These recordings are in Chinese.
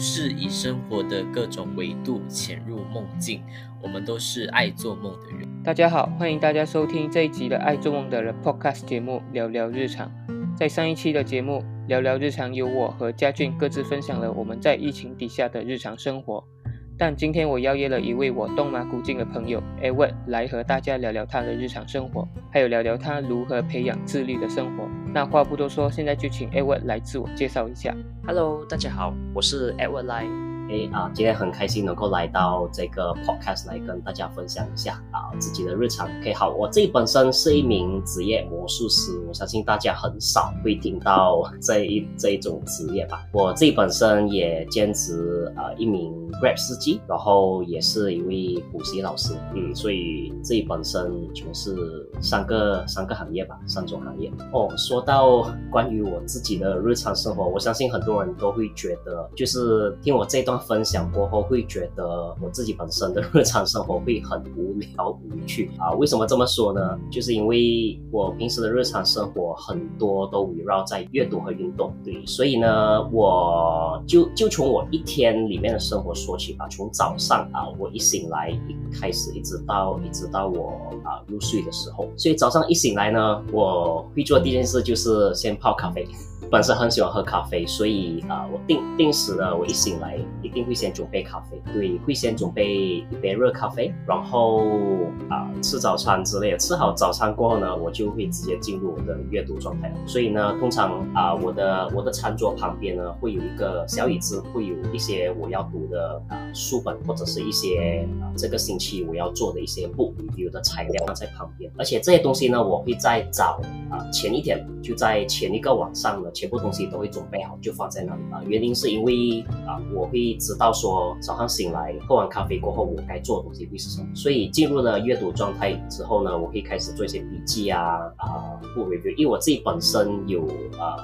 是以生活的各种维度潜入梦境。我们都是爱做梦的人。大家好，欢迎大家收听这一集的《爱做梦的人》Podcast 节目，聊聊日常。在上一期的节目《聊聊日常》，有我和嘉俊各自分享了我们在疫情底下的日常生活。但今天我邀约了一位我东马古晋的朋友 Edward 来和大家聊聊他的日常生活，还有聊聊他如何培养自律的生活。那话不多说，现在就请 Edward 来自我介绍一下。Hello，大家好，我是 Edward Lai。诶啊，今天很开心能够来到这个 podcast 来跟大家分享一下啊自己的日常。OK，好，我自己本身是一名职业魔术师，我相信大家很少会听到这一这一种职业吧。我自己本身也兼职啊一名 Grab 司机，然后也是一位补习老师，嗯，所以自己本身从事三个三个行业吧，三种行业。哦，说到关于我自己的日常生活，我相信很多人都会觉得，就是听我这段。分享过后会觉得我自己本身的日常生活会很无聊无趣啊？为什么这么说呢？就是因为我平时的日常生活很多都围绕在阅读和运动，对，所以呢，我就就从我一天里面的生活说起吧。从早上啊，我一醒来一开始，一直到一直到我啊入睡的时候，所以早上一醒来呢，我会做第一件事就是先泡咖啡。本身很喜欢喝咖啡，所以啊、我定定时的，我一醒来一定会先准备咖啡，对，会先准备一杯热咖啡，然后啊、吃早餐之类的。吃好早餐过后呢，我就会直接进入我的阅读状态。所以呢，通常啊、我的我的餐桌旁边呢会有一个小椅子，会有一些我要读的啊、书本或者是一些啊、这个星期我要做的一些 book review 的材料放在旁边。而且这些东西呢，我会在早啊、前一天就在前一个晚上呢。全部东西都会准备好，就放在那里啊。原因是因为啊，我会知道说早上醒来喝完咖啡过后，我该做的东西会是什么。所以进入了阅读状态之后呢，我会开始做一些笔记啊啊不 review，因为我自己本身有啊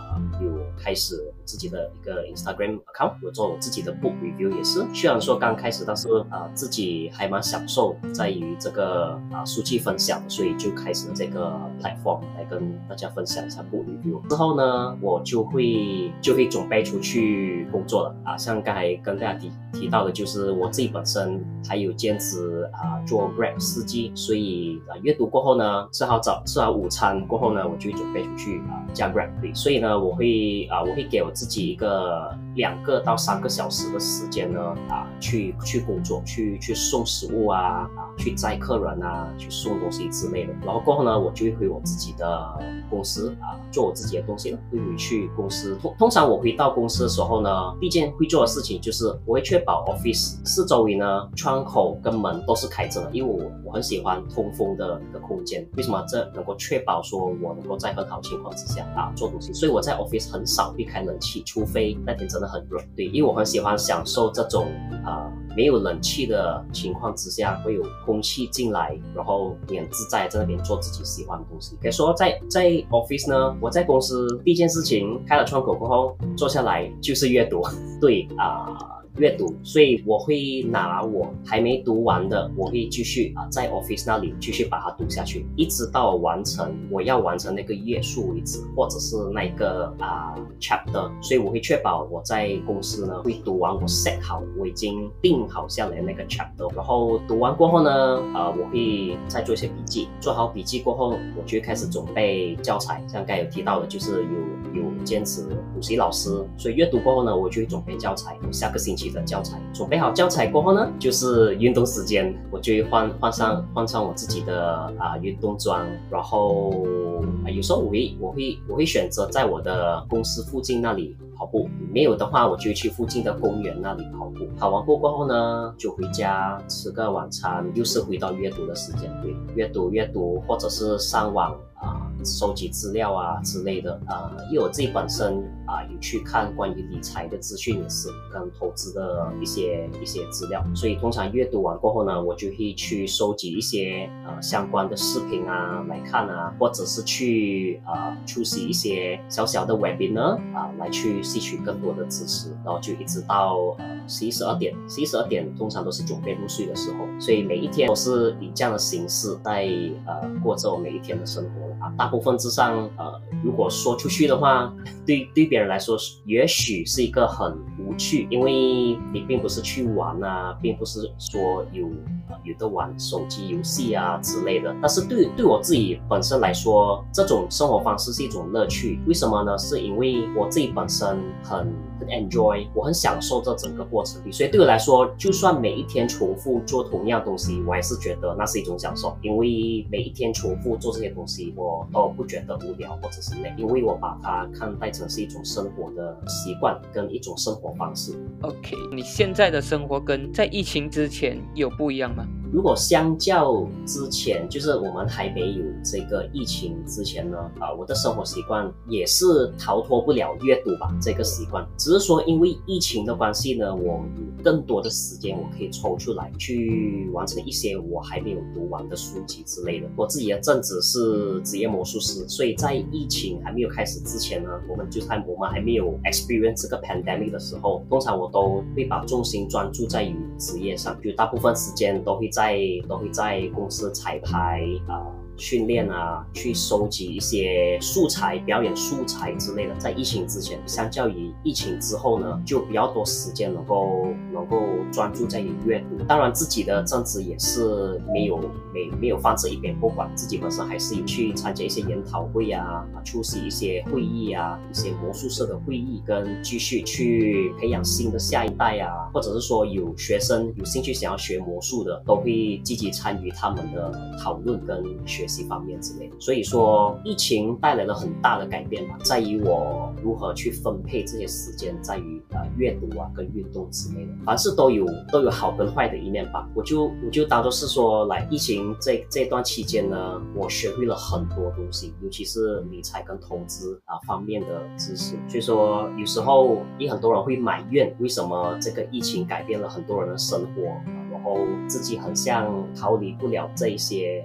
有开始自己的一个 Instagram account，我做我自己的 book review 也是。虽然说刚开始，但是啊自己还蛮享受在于这个啊书籍分享，所以就开始了这个 platform 来跟大家分享一下 book review。之后呢，我就会就会准备出去工作了啊，像刚才跟大家提提到的，就是我自己本身还有兼职啊做 Grab 司机，所以啊阅读过后呢，吃好早吃好午餐过后呢，我就准备出去啊加 Grab，所以呢，我会啊我会给我自己一个两个到三个小时的时间呢啊去去工作，去去送食物啊啊去载客人啊，去送东西之类的，然后过后呢，我就会回我自己的公司啊做我自己的东西了，会回去。公司通通常我回到公司的时候呢，第一件会做的事情就是我会确保 office 四周围呢窗口跟门都是开着的，因为我我很喜欢通风的一个空间。为什么这能够确保说我能够在很好情况之下啊做东西？所以我在 office 很少会开冷，除非那天真的很热。对，因为我很喜欢享受这种啊。没有冷气的情况之下，会有空气进来，然后你很自在在那边做自己喜欢的东西。可以说在在 office 呢，我在公司第一件事情开了窗口过后，坐下来就是阅读。对啊。阅读，所以我会拿我还没读完的，我会继续啊在 office 那里继续把它读下去，一直到完成我要完成那个页数为止，或者是那个啊 chapter。所以我会确保我在公司呢会读完我 set 好我已经定好下来那个 chapter，然后读完过后呢，呃我会再做一些笔记，做好笔记过后，我就开始准备教材。像刚才有提到的，就是有有兼职补习老师，所以阅读过后呢，我就会准备教材，下个星期。的教材准备好教材过后呢，就是运动时间，我就会换换上换上我自己的啊运动装，然后啊有时候我会我会我会选择在我的公司附近那里跑步，没有的话我就去附近的公园那里跑步。跑完步过后呢，就回家吃个晚餐，又是回到阅读的时间，对，阅读阅读或者是上网啊。收集资料啊之类的啊，因为我自己本身啊有去看关于理财的资讯也是跟投资的一些一些资料，所以通常阅读完过后呢，我就会去收集一些呃相关的视频啊来看啊，或者是去啊出席一些小小的 webinar 啊来去吸取更多的知识，然后就一直到呃十一十二点，十一十二点通常都是准备入睡的时候，所以每一天都是以这样的形式在呃过着我每一天的生活。大部分之上，呃，如果说出去的话，对对别人来说，也许是一个很无趣，因为你并不是去玩啊，并不是说有有的玩手机游戏啊之类的。但是对对我自己本身来说，这种生活方式是一种乐趣。为什么呢？是因为我自己本身很很 enjoy，我很享受这整个过程。所以对我来说，就算每一天重复做同样东西，我还是觉得那是一种享受。因为每一天重复做这些东西，我都不觉得无聊或者是累，因为我把它看待成是一种生活的习惯跟一种生活方式。OK，你现在的生活跟在疫情之前有不一样吗？如果相较之前，就是我们还没有这个疫情之前呢，啊，我的生活习惯也是逃脱不了阅读吧这个习惯。只是说因为疫情的关系呢，我有更多的时间，我可以抽出来去完成一些我还没有读完的书籍之类的。我自己的正职是职业魔术师，所以在疫情还没有开始之前呢，我们就在我们还没有 experience 这个 pandemic 的时候，通常我都会把重心专注在于职业上，就大部分时间都会。在在都会在公司彩排啊。训练啊，去收集一些素材、表演素材之类的。在疫情之前，相较于疫情之后呢，就比较多时间能够能够专注在于阅读。当然，自己的政治也是没有没没有放这一边不管，自己本身还是有去参加一些研讨会啊，出席一些会议啊，一些魔术社的会议，跟继续去培养新的下一代啊，或者是说有学生有兴趣想要学魔术的，都会积极参与他们的讨论跟学。学习方面之类的，所以说疫情带来了很大的改变吧，在于我如何去分配这些时间，在于呃阅读啊跟运动之类的，凡事都有都有好跟坏的一面吧。我就我就当做是说，来疫情这这段期间呢，我学会了很多东西，尤其是理财跟投资啊方面的知识。所以说有时候也很多人会埋怨，为什么这个疫情改变了很多人的生活，然后自己很像逃离不了这一些。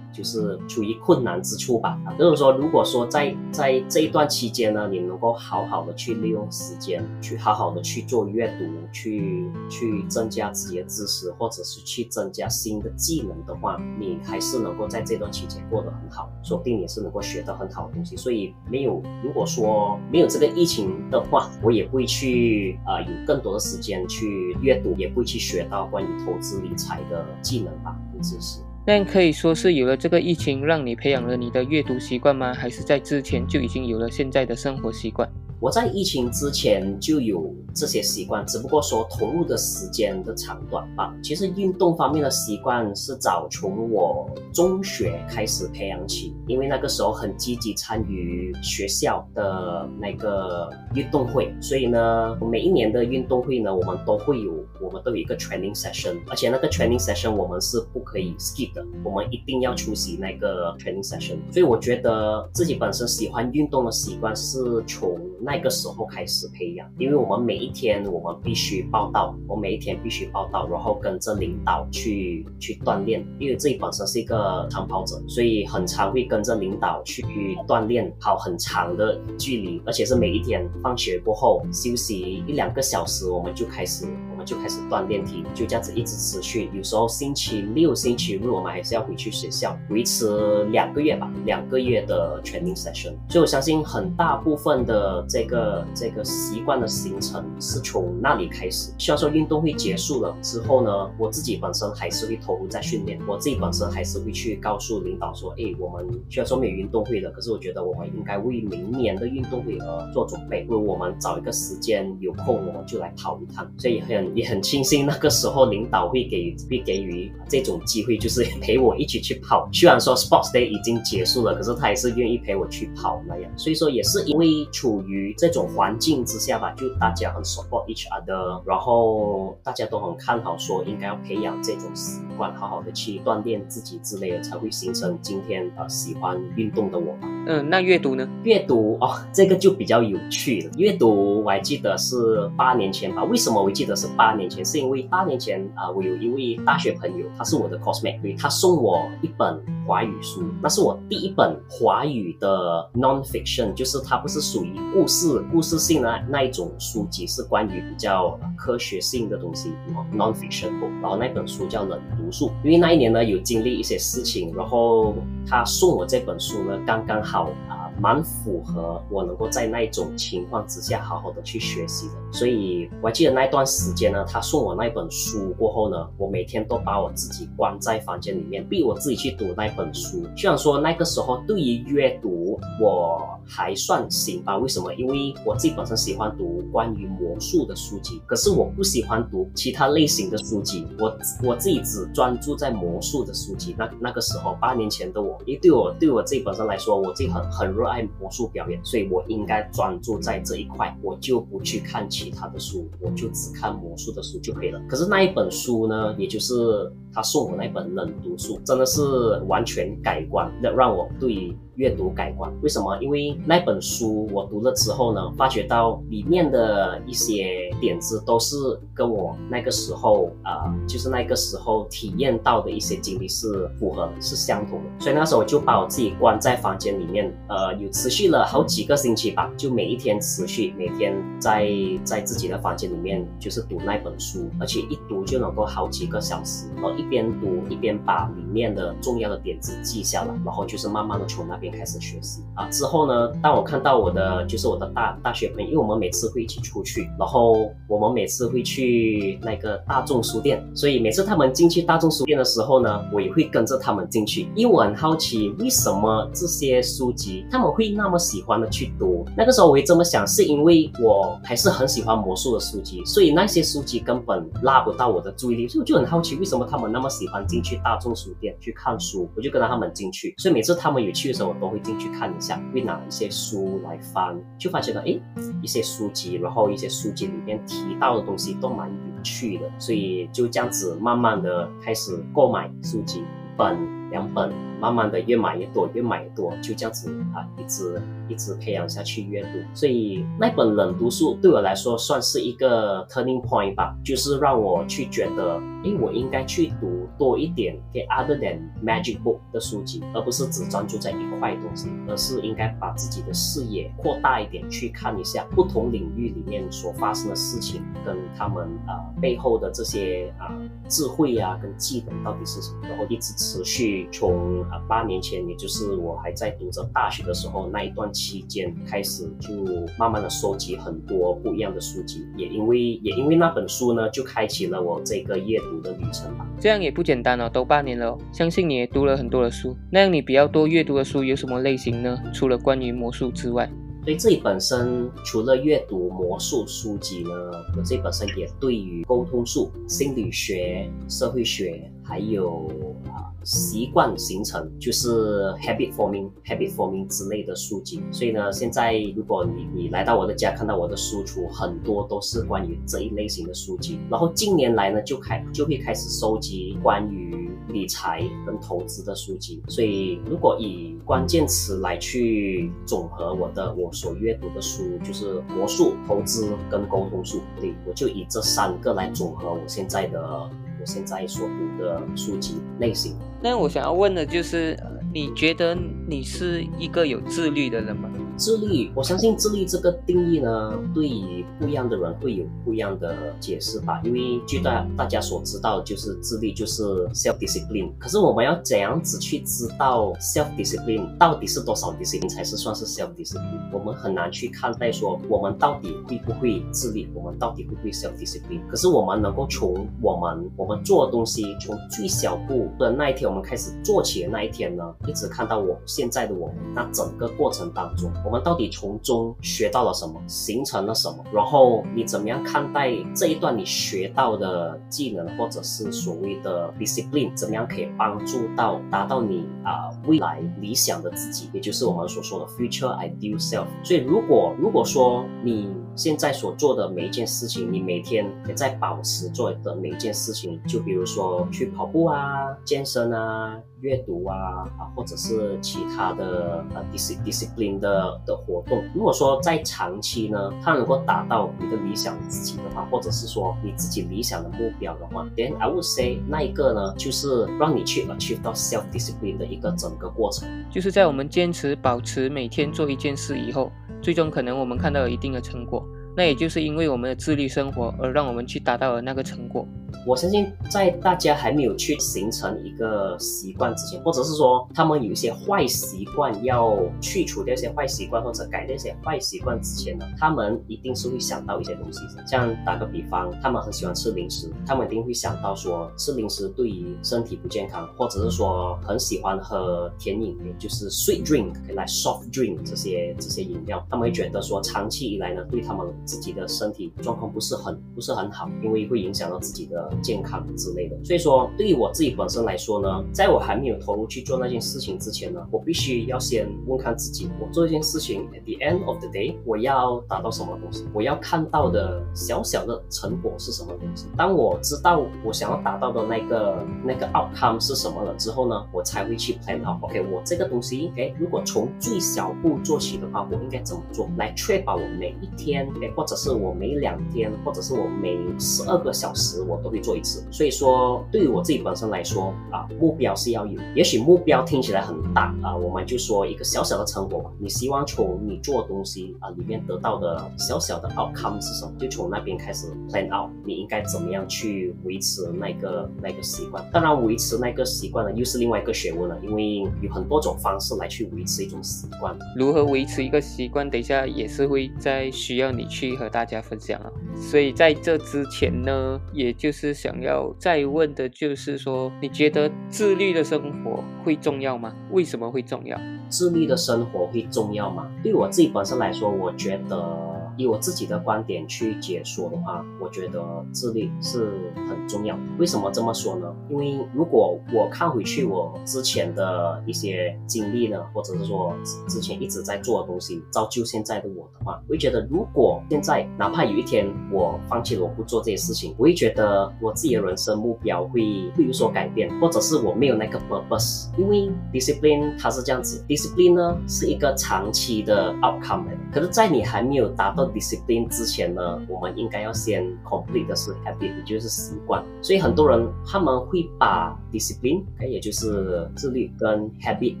就是处于困难之处吧，啊，就是说，如果说在在这一段期间呢，你能够好好的去利用时间，去好好的去做阅读，去去增加自己的知识，或者是去增加新的技能的话，你还是能够在这段期间过得很好，说不定也是能够学到很好的东西。所以没有，如果说没有这个疫情的话，我也会去啊有更多的时间去阅读，也会去学到关于投资理财的技能吧，跟知识。那可以说是有了这个疫情，让你培养了你的阅读习惯吗？还是在之前就已经有了现在的生活习惯？我在疫情之前就有这些习惯，只不过说投入的时间的长短吧。其实运动方面的习惯是早从我中学开始培养起，因为那个时候很积极参与学校的那个运动会，所以呢，每一年的运动会呢，我们都会有，我们都有一个 training session，而且那个 training session 我们是不可以 skip 的，我们一定要出席那个 training session。所以我觉得自己本身喜欢运动的习惯是从那。个时候开始培养，因为我们每一天我们必须报道，我每一天必须报道，然后跟着领导去去锻炼。因为自己本身是一个长跑者，所以很常会跟着领导去锻炼，跑很长的距离，而且是每一天放学过后休息一两个小时，我们就开始我们就开始锻炼体，就这样子一直持续。有时候星期六、星期日我们还是要回去学校，维持两个月吧，两个月的 training session。所以我相信很大部分的这。个这个习惯的形成是从那里开始。虽然说运动会结束了之后呢，我自己本身还是会投入在训练。我自己本身还是会去告诉领导说：“哎，我们虽然说没有运动会了，可是我觉得我们应该为明年的运动会而做准备。不如我们找一个时间有空，我们就来跑一趟。”所以很也很庆幸那个时候领导会给会给予这种机会，就是陪我一起去跑。虽然说 Sports Day 已经结束了，可是他也是愿意陪我去跑那样。所以说也是因为处于这种环境之下吧，就大家很 support each other，然后大家都很看好，说应该要培养这种习惯，好好的去锻炼自己之类的，才会形成今天呃喜欢运动的我吧。嗯，那阅读呢？阅读哦，这个就比较有趣了。阅读我还记得是八年前吧。为什么我记得是八年前？是因为八年前啊，我有一位大学朋友，他是我的 cosmate，他送我一本华语书，那是我第一本华语的 non-fiction，就是它不是属于故事故事性的那一种书籍，是关于比较科学性的东西，non-fiction book。然后那本书叫冷读术，因为那一年呢有经历一些事情，然后他送我这本书呢，刚刚好。好啊，蛮符合我能够在那种情况之下好好的去学习的。所以我还记得那段时间呢，他送我那本书过后呢，我每天都把我自己关在房间里面，逼我自己去读那本书。虽然说那个时候对于阅读我还算行吧，为什么？因为我自己本身喜欢读关于魔术的书籍，可是我不喜欢读其他类型的书籍。我我自己只专注在魔术的书籍。那那个时候八年前的我，因为对我对我自己本身来说，我自己很很弱爱魔术表演，所以我应该专注在这一块，我就不去看其他的书，我就只看魔术的书就可以了。可是那一本书呢，也就是他送我那本冷读书，真的是完全改观，让让我对。阅读改观，为什么？因为那本书我读了之后呢，发觉到里面的一些点子都是跟我那个时候啊，就是那个时候体验到的一些经历是符合，是相同的。所以那时候我就把我自己关在房间里面，呃，有持续了好几个星期吧，就每一天持续，每天在在自己的房间里面就是读那本书，而且一读就能够好几个小时，然后一边读一边把里面的重要的点子记下来，然后就是慢慢的从那边。开始学习啊，之后呢，当我看到我的就是我的大大学朋友，因为我们每次会一起出去，然后我们每次会去那个大众书店，所以每次他们进去大众书店的时候呢，我也会跟着他们进去，因为我很好奇为什么这些书籍他们会那么喜欢的去读。那个时候我也这么想，是因为我还是很喜欢魔术的书籍，所以那些书籍根本拉不到我的注意力，所以我就很好奇为什么他们那么喜欢进去大众书店去看书，我就跟着他们进去，所以每次他们有去的时候。我都会进去看一下，会拿一些书来翻，就发现了哎，一些书籍，然后一些书籍里面提到的东西都蛮有趣的，所以就这样子慢慢的开始购买书籍，一本两本，慢慢的越买越多，越买越多，就这样子啊，一直一直培养下去阅读。所以那本冷读书对我来说算是一个 turning point 吧，就是让我去觉得。哎，我应该去读多一点给 other than magic book 的书籍，而不是只专注在一块东西，而是应该把自己的视野扩大一点，去看一下不同领域里面所发生的事情，跟他们啊背后的这些啊智慧啊跟技能到底是什么，然后一直持续从啊八年前，也就是我还在读着大学的时候那一段期间开始，就慢慢的收集很多不一样的书籍，也因为也因为那本书呢，就开启了我这个阅读。的旅程吧，这样也不简单哦，都半年了，相信你也读了很多的书。那样你比较多阅读的书有什么类型呢？除了关于魔术之外，对自己本身除了阅读魔术书籍呢，我自己本身也对于沟通术、心理学、社会学还有啊。习惯形成就是 habit forming habit forming 之类的书籍，所以呢，现在如果你你来到我的家，看到我的书橱，很多都是关于这一类型的书籍。然后近年来呢，就开就会开始收集关于理财跟投资的书籍。所以如果以关键词来去总和我的我所阅读的书，就是魔术、投资跟沟通术。对，我就以这三个来总和我现在的。现在所读的书籍类型，那我想要问的就是，你觉得你是一个有自律的人吗？自律，我相信自律这个定义呢，对于不一样的人会有不一样的解释吧。因为据大大家所知道，就是自律就是 self discipline。可是我们要怎样子去知道 self discipline 到底是多少 discipline 才是算是 self discipline？我们很难去看待说我们到底会不会自律，我们到底会不会 self discipline？可是我们能够从我们我们做的东西，从最小步的那一天我们开始做起的那一天呢，一直看到我现在的我，那整个过程当中。我们到底从中学到了什么，形成了什么？然后你怎么样看待这一段你学到的技能，或者是所谓的 discipline，怎么样可以帮助到达到你啊未来理想的自己，也就是我们所说的 future ideal self。所以如果如果说你现在所做的每一件事情，你每天也在保持做的每一件事情，就比如说去跑步啊、健身啊、阅读啊啊，或者是其他的呃 dis discipline 的的活动。如果说在长期呢，它能够达到你的理想自己的话，或者是说你自己理想的目标的话，then I would say 那一个呢，就是让你去 achieve 到 self discipline 的一个整个过程，就是在我们坚持保持每天做一件事以后。最终可能我们看到有一定的成果，那也就是因为我们的自律生活而让我们去达到了那个成果。我相信，在大家还没有去形成一个习惯之前，或者是说他们有一些坏习惯要去除掉一些坏习惯，或者改掉一些坏习惯之前呢，他们一定是会想到一些东西。像打个比方，他们很喜欢吃零食，他们一定会想到说吃零食对于身体不健康，或者是说很喜欢喝甜饮，也就是 sweet drink 来 soft drink 这些这些饮料，他们会觉得说长期以来呢，对他们自己的身体状况不是很不是很好，因为会影响到自己的。健康之类的，所以说对于我自己本身来说呢，在我还没有投入去做那件事情之前呢，我必须要先问看自己，我做一件事情，at the end of the day，我要达到什么东西？我要看到的小小的成果是什么东西？当我知道我想要达到的那个那个 outcome 是什么了之后呢，我才会去 plan out。OK，我这个东西，哎，如果从最小步做起的话，我应该怎么做来确保我每一天，哎，或者是我每两天，或者是我每十二个小时，我都会。做一次，所以说对于我自己本身来说啊，目标是要有。也许目标听起来很大啊，我们就说一个小小的成果吧。你希望从你做东西啊里面得到的小小的 outcome 是什么？就从那边开始 plan out，你应该怎么样去维持那个那个习惯？当然，维持那个习惯呢，又是另外一个学问了，因为有很多种方式来去维持一种习惯。如何维持一个习惯？等一下也是会在需要你去去和大家分享了。所以在这之前呢，也就是。想要再问的就是说，你觉得自律的生活会重要吗？为什么会重要？自律的生活会重要吗？对我自己本身来说，我觉得。以我自己的观点去解说的话，我觉得自律是很重要。为什么这么说呢？因为如果我看回去我之前的一些经历呢，或者是说之前一直在做的东西，造就现在的我的话，我会觉得如果现在哪怕有一天我放弃了我不做这些事情，我会觉得我自己的人生目标会会有所改变，或者是我没有那个 purpose。因为 discipline 它是这样子，discipline 呢是一个长期的 outcome 可是，在你还没有达到 discipline 之前呢，我们应该要先 complete 的是 habit，也就是习惯。所以很多人他们会把 discipline，也就是自律跟 habit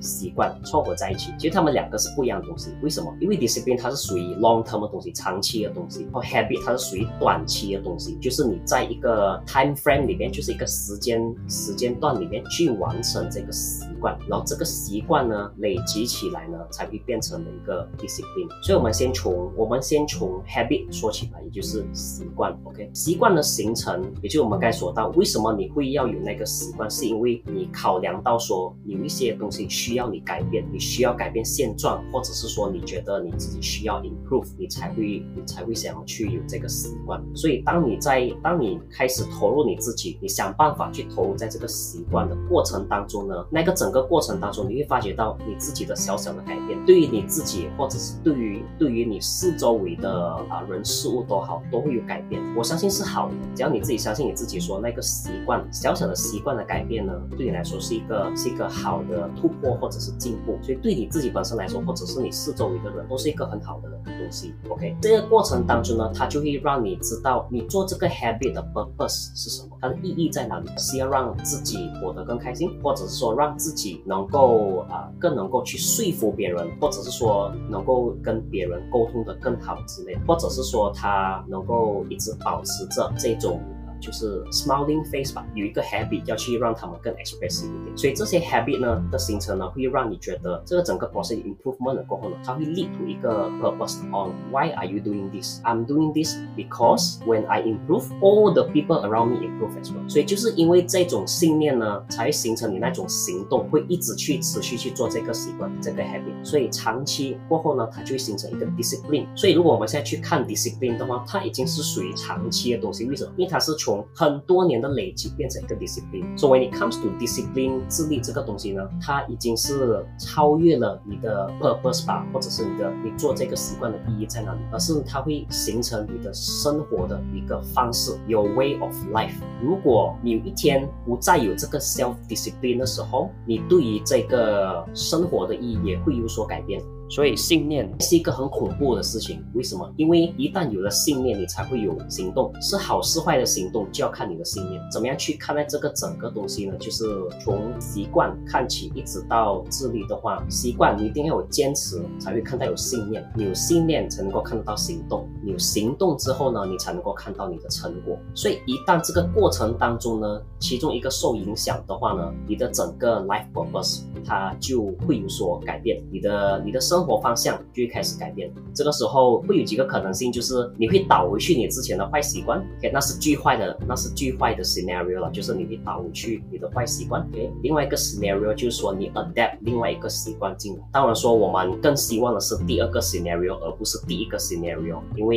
习惯凑合在一起。其实他们两个是不一样的东西。为什么？因为 discipline 它是属于 long term 的东西，长期的东西；而 habit 它是属于短期的东西，就是你在一个 time frame 里面，就是一个时间时间段里面去完成这个习然后这个习惯呢累积起来呢，才会变成了一个 discipline。所以我们先从我们先从 habit 说起来，也就是习惯，OK，习惯的形成，也就我们该说到，为什么你会要有那个习惯，是因为你考量到说有一些东西需要你改变，你需要改变现状，或者是说你觉得你自己需要 improve，你才会你才会想要去有这个习惯。所以当你在当你开始投入你自己，你想办法去投入在这个习惯的过程当中呢，那个整个过程当中，你会发觉到你自己的小小的改变，对于你自己，或者是对于对于你四周围的。啊，人事物都好，都会有改变。我相信是好的，只要你自己相信你自己，说那个习惯小小的习惯的改变呢，对你来说是一个是一个好的突破或者是进步。所以对你自己本身来说，或者是你四周围的人，都是一个很好的东西。OK，这个过程当中呢，它就会让你知道你做这个 habit 的 purpose 是什么，它的意义在哪里？是要让自己活得更开心，或者是说让自己能够啊更能够去说服别人，或者是说能够跟别人沟通的更好之类。或者是说他能够一直保持着这种。就是 smiling face 吧，有一个 habit 要去让他们更 expressive 一点，所以这些 habit 呢的形成呢，会让你觉得这个整个 process improvement 过后呢，它会 lead to 一个 purpose on why are you doing this? I'm doing this because when I improve, all the people around me improve as well。所以就是因为这种信念呢，才形成你那种行动，会一直去持续去做这个习惯，这个 habit。所以长期过后呢，它就会形成一个 discipline。所以如果我们现在去看 discipline 的话，它已经是属于长期的东西。为什么？因为它是从从很多年的累积变成一个 discipline，所以你 comes to discipline 自律这个东西呢，它已经是超越了你的 purpose 吧，或者是你的你做这个习惯的意义在哪里，而是它会形成你的生活的一个方式，有 way of life。如果你有一天不再有这个 self discipline 的时候，你对于这个生活的意义也会有所改变。所以信念是一个很恐怖的事情。为什么？因为一旦有了信念，你才会有行动。是好是坏的行动，就要看你的信念。怎么样去看待这个整个东西呢？就是从习惯看起，一直到自律的话，习惯一定要有坚持，才会看到有信念。你有信念才能够看得到行动。你有行动之后呢，你才能够看到你的成果。所以一旦这个过程当中呢，其中一个受影响的话呢，你的整个 life purpose 它就会有所改变。你的你的生生活方向就开始改变，这个时候会有几个可能性，就是你会倒回去你之前的坏习惯，OK，那是最坏的，那是最坏的 scenario 了，就是你会倒回去你的坏习惯，OK。另外一个 scenario 就是说你 adapt 另外一个习惯进来。当然说我们更希望的是第二个 scenario，而不是第一个 scenario，因为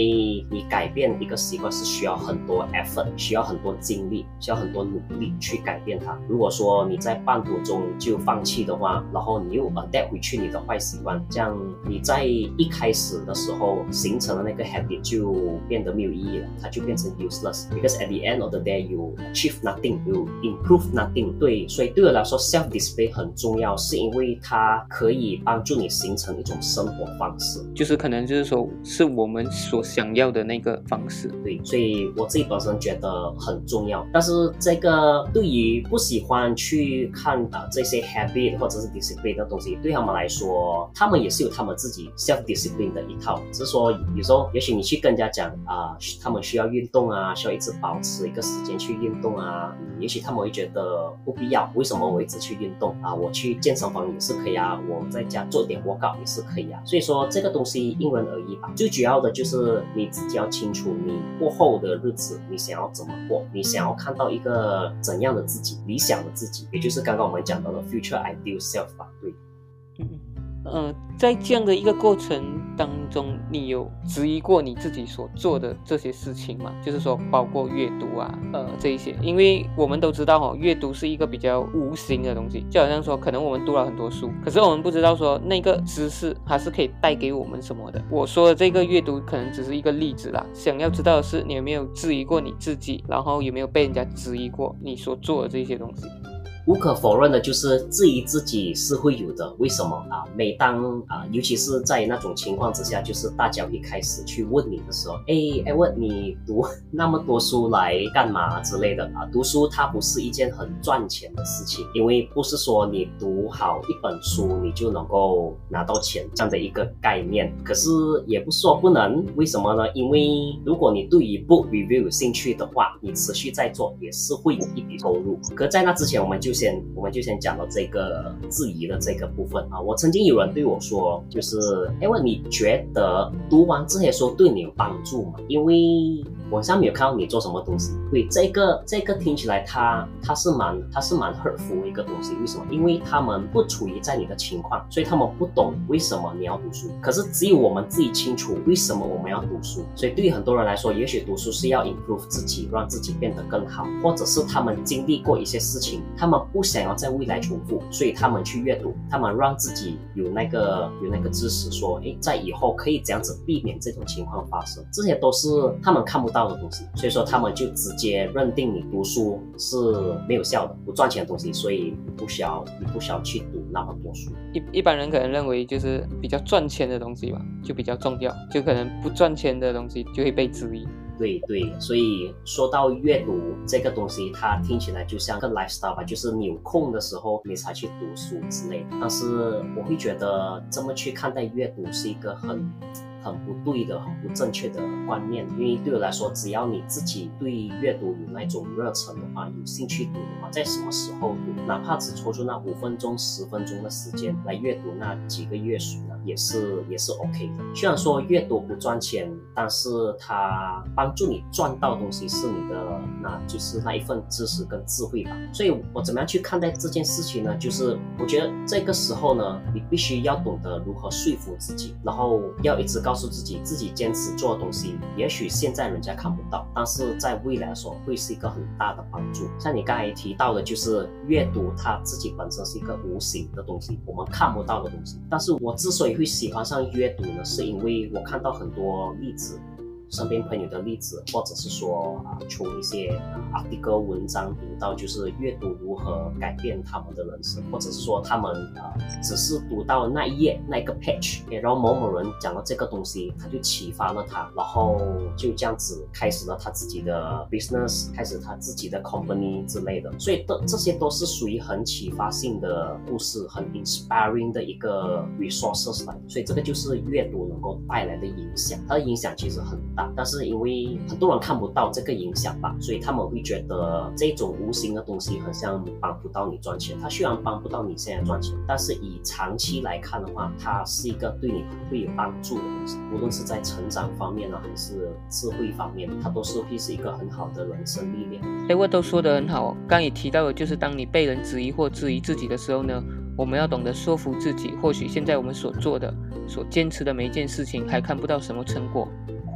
你改变一个习惯是需要很多 effort，需要很多精力，需要很多努力去改变它。如果说你在半途中就放弃的话，然后你又 adapt 回去你的坏习惯，这样。你在一开始的时候形成的那个 habit 就变得没有意义了，它就变成 useless。Because at the end of the day, you achieve nothing, you improve nothing。对，所以对我来说，self discipline 很重要，是因为它可以帮助你形成一种生活方式，就是可能就是说是我们所想要的那个方式。对，所以我自己本身觉得很重要。但是这个对于不喜欢去看啊这些 habit 或者是 discipline 的东西，对他们来说，他们也是是有。他们自己 self discipline 的一套，只是说有时候，也许你去跟人家讲啊，他们需要运动啊，需要一直保持一个时间去运动啊，也许他们会觉得不必要。为什么我一直去运动啊？我去健身房也是可以啊，我在家做点 workout 也是可以啊。所以说这个东西因人而异吧。最主要的就是你自己要清楚，你过后的日子你想要怎么过，你想要看到一个怎样的自己，理想的自己，也就是刚刚我们讲到的 future ideal self 吧。对。呃，在这样的一个过程当中，你有质疑过你自己所做的这些事情吗？就是说，包括阅读啊，呃，这一些，因为我们都知道哈，阅读是一个比较无形的东西，就好像说，可能我们读了很多书，可是我们不知道说那个知识它是可以带给我们什么的。我说的这个阅读可能只是一个例子啦，想要知道的是，你有没有质疑过你自己，然后有没有被人家质疑过你所做的这些东西？无可否认的就是质疑自己是会有的，为什么啊？每当啊，尤其是在那种情况之下，就是大家会开始去问你的时候，哎哎，问你读 那么多书来干嘛之类的啊？读书它不是一件很赚钱的事情，因为不是说你读好一本书你就能够拿到钱这样的一个概念。可是也不说不能，为什么呢？因为如果你对于 book review 有兴趣的话，你持续在做也是会有一笔收入。可在那之前，我们就。先，我们就先讲到这个质疑的这个部分啊。我曾经有人对我说，就是因为你觉得读完这些书对你有帮助吗？因为网上没有看到你做什么东西。对，这个这个听起来，它它是蛮它是蛮合乎一个东西。为什么？因为他们不处于在你的情况，所以他们不懂为什么你要读书。可是只有我们自己清楚为什么我们要读书。所以对于很多人来说，也许读书是要 improve 自己，让自己变得更好，或者是他们经历过一些事情，他们。不想要在未来重复，所以他们去阅读，他们让自己有那个有那个知识，说，哎，在以后可以这样子避免这种情况发生，这些都是他们看不到的东西，所以说他们就直接认定你读书是没有效的、不赚钱的东西，所以不需要你不需要去读那么多书。一一般人可能认为就是比较赚钱的东西吧，就比较重要，就可能不赚钱的东西就会被质疑。对对，所以说到阅读这个东西，它听起来就像个 lifestyle 吧，就是你有空的时候你才去读书之类的。但是我会觉得这么去看待阅读是一个很。很不对的、很不正确的观念，因为对我来说，只要你自己对阅读有那种热忱的话，有兴趣读的话，在什么时候读，哪怕只抽出那五分钟、十分钟的时间来阅读那几个月书呢，也是也是 OK 的。虽然说阅读不赚钱，但是它帮助你赚到东西是你的，那就是那一份知识跟智慧吧。所以我怎么样去看待这件事情呢？就是我觉得这个时候呢，你必须要懂得如何说服自己，然后要一直告。告诉自己，自己坚持做的东西，也许现在人家看不到，但是在未来说会是一个很大的帮助。像你刚才提到的，就是阅读，它自己本身是一个无形的东西，我们看不到的东西。但是我之所以会喜欢上阅读呢，是因为我看到很多例子。身边朋友的例子，或者是说啊，从一些 article 文章读到，就是阅读如何改变他们的人生，或者是说他们啊，只是读到那一页那一个 page，然后某某人讲了这个东西，他就启发了他，然后就这样子开始了他自己的 business，开始他自己的 company 之类的，所以的这些都是属于很启发性的故事，很 inspiring 的一个 resources 来，所以这个就是阅读能够带来的影响，它的影响其实很大，但是因为很多人看不到这个影响吧，所以他们会觉得这种无形的东西好像帮不到你赚钱。它虽然帮不到你现在赚钱，但是以长期来看的话，它是一个对你会有帮助的东西，无论是在成长方面呢，还是智慧方面，它都是会是一个很好的人生历练。哎，我都说得很好，刚也提到的就是当你被人质疑或质疑自己的时候呢，我们要懂得说服自己，或许现在我们所做的、所坚持的每一件事情还看不到什么成果，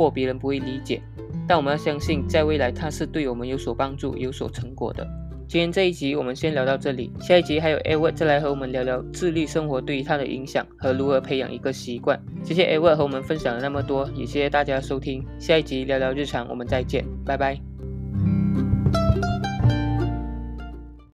或别人不会理解，但我们要相信，在未来它是对我们有所帮助、有所成果的。今天这一集我们先聊到这里，下一集还有 Edward 再来和我们聊聊自律生活对于他的影响和如何培养一个习惯。谢谢 Edward 和我们分享了那么多，也谢谢大家收听。下一集聊聊日常，我们再见，拜拜。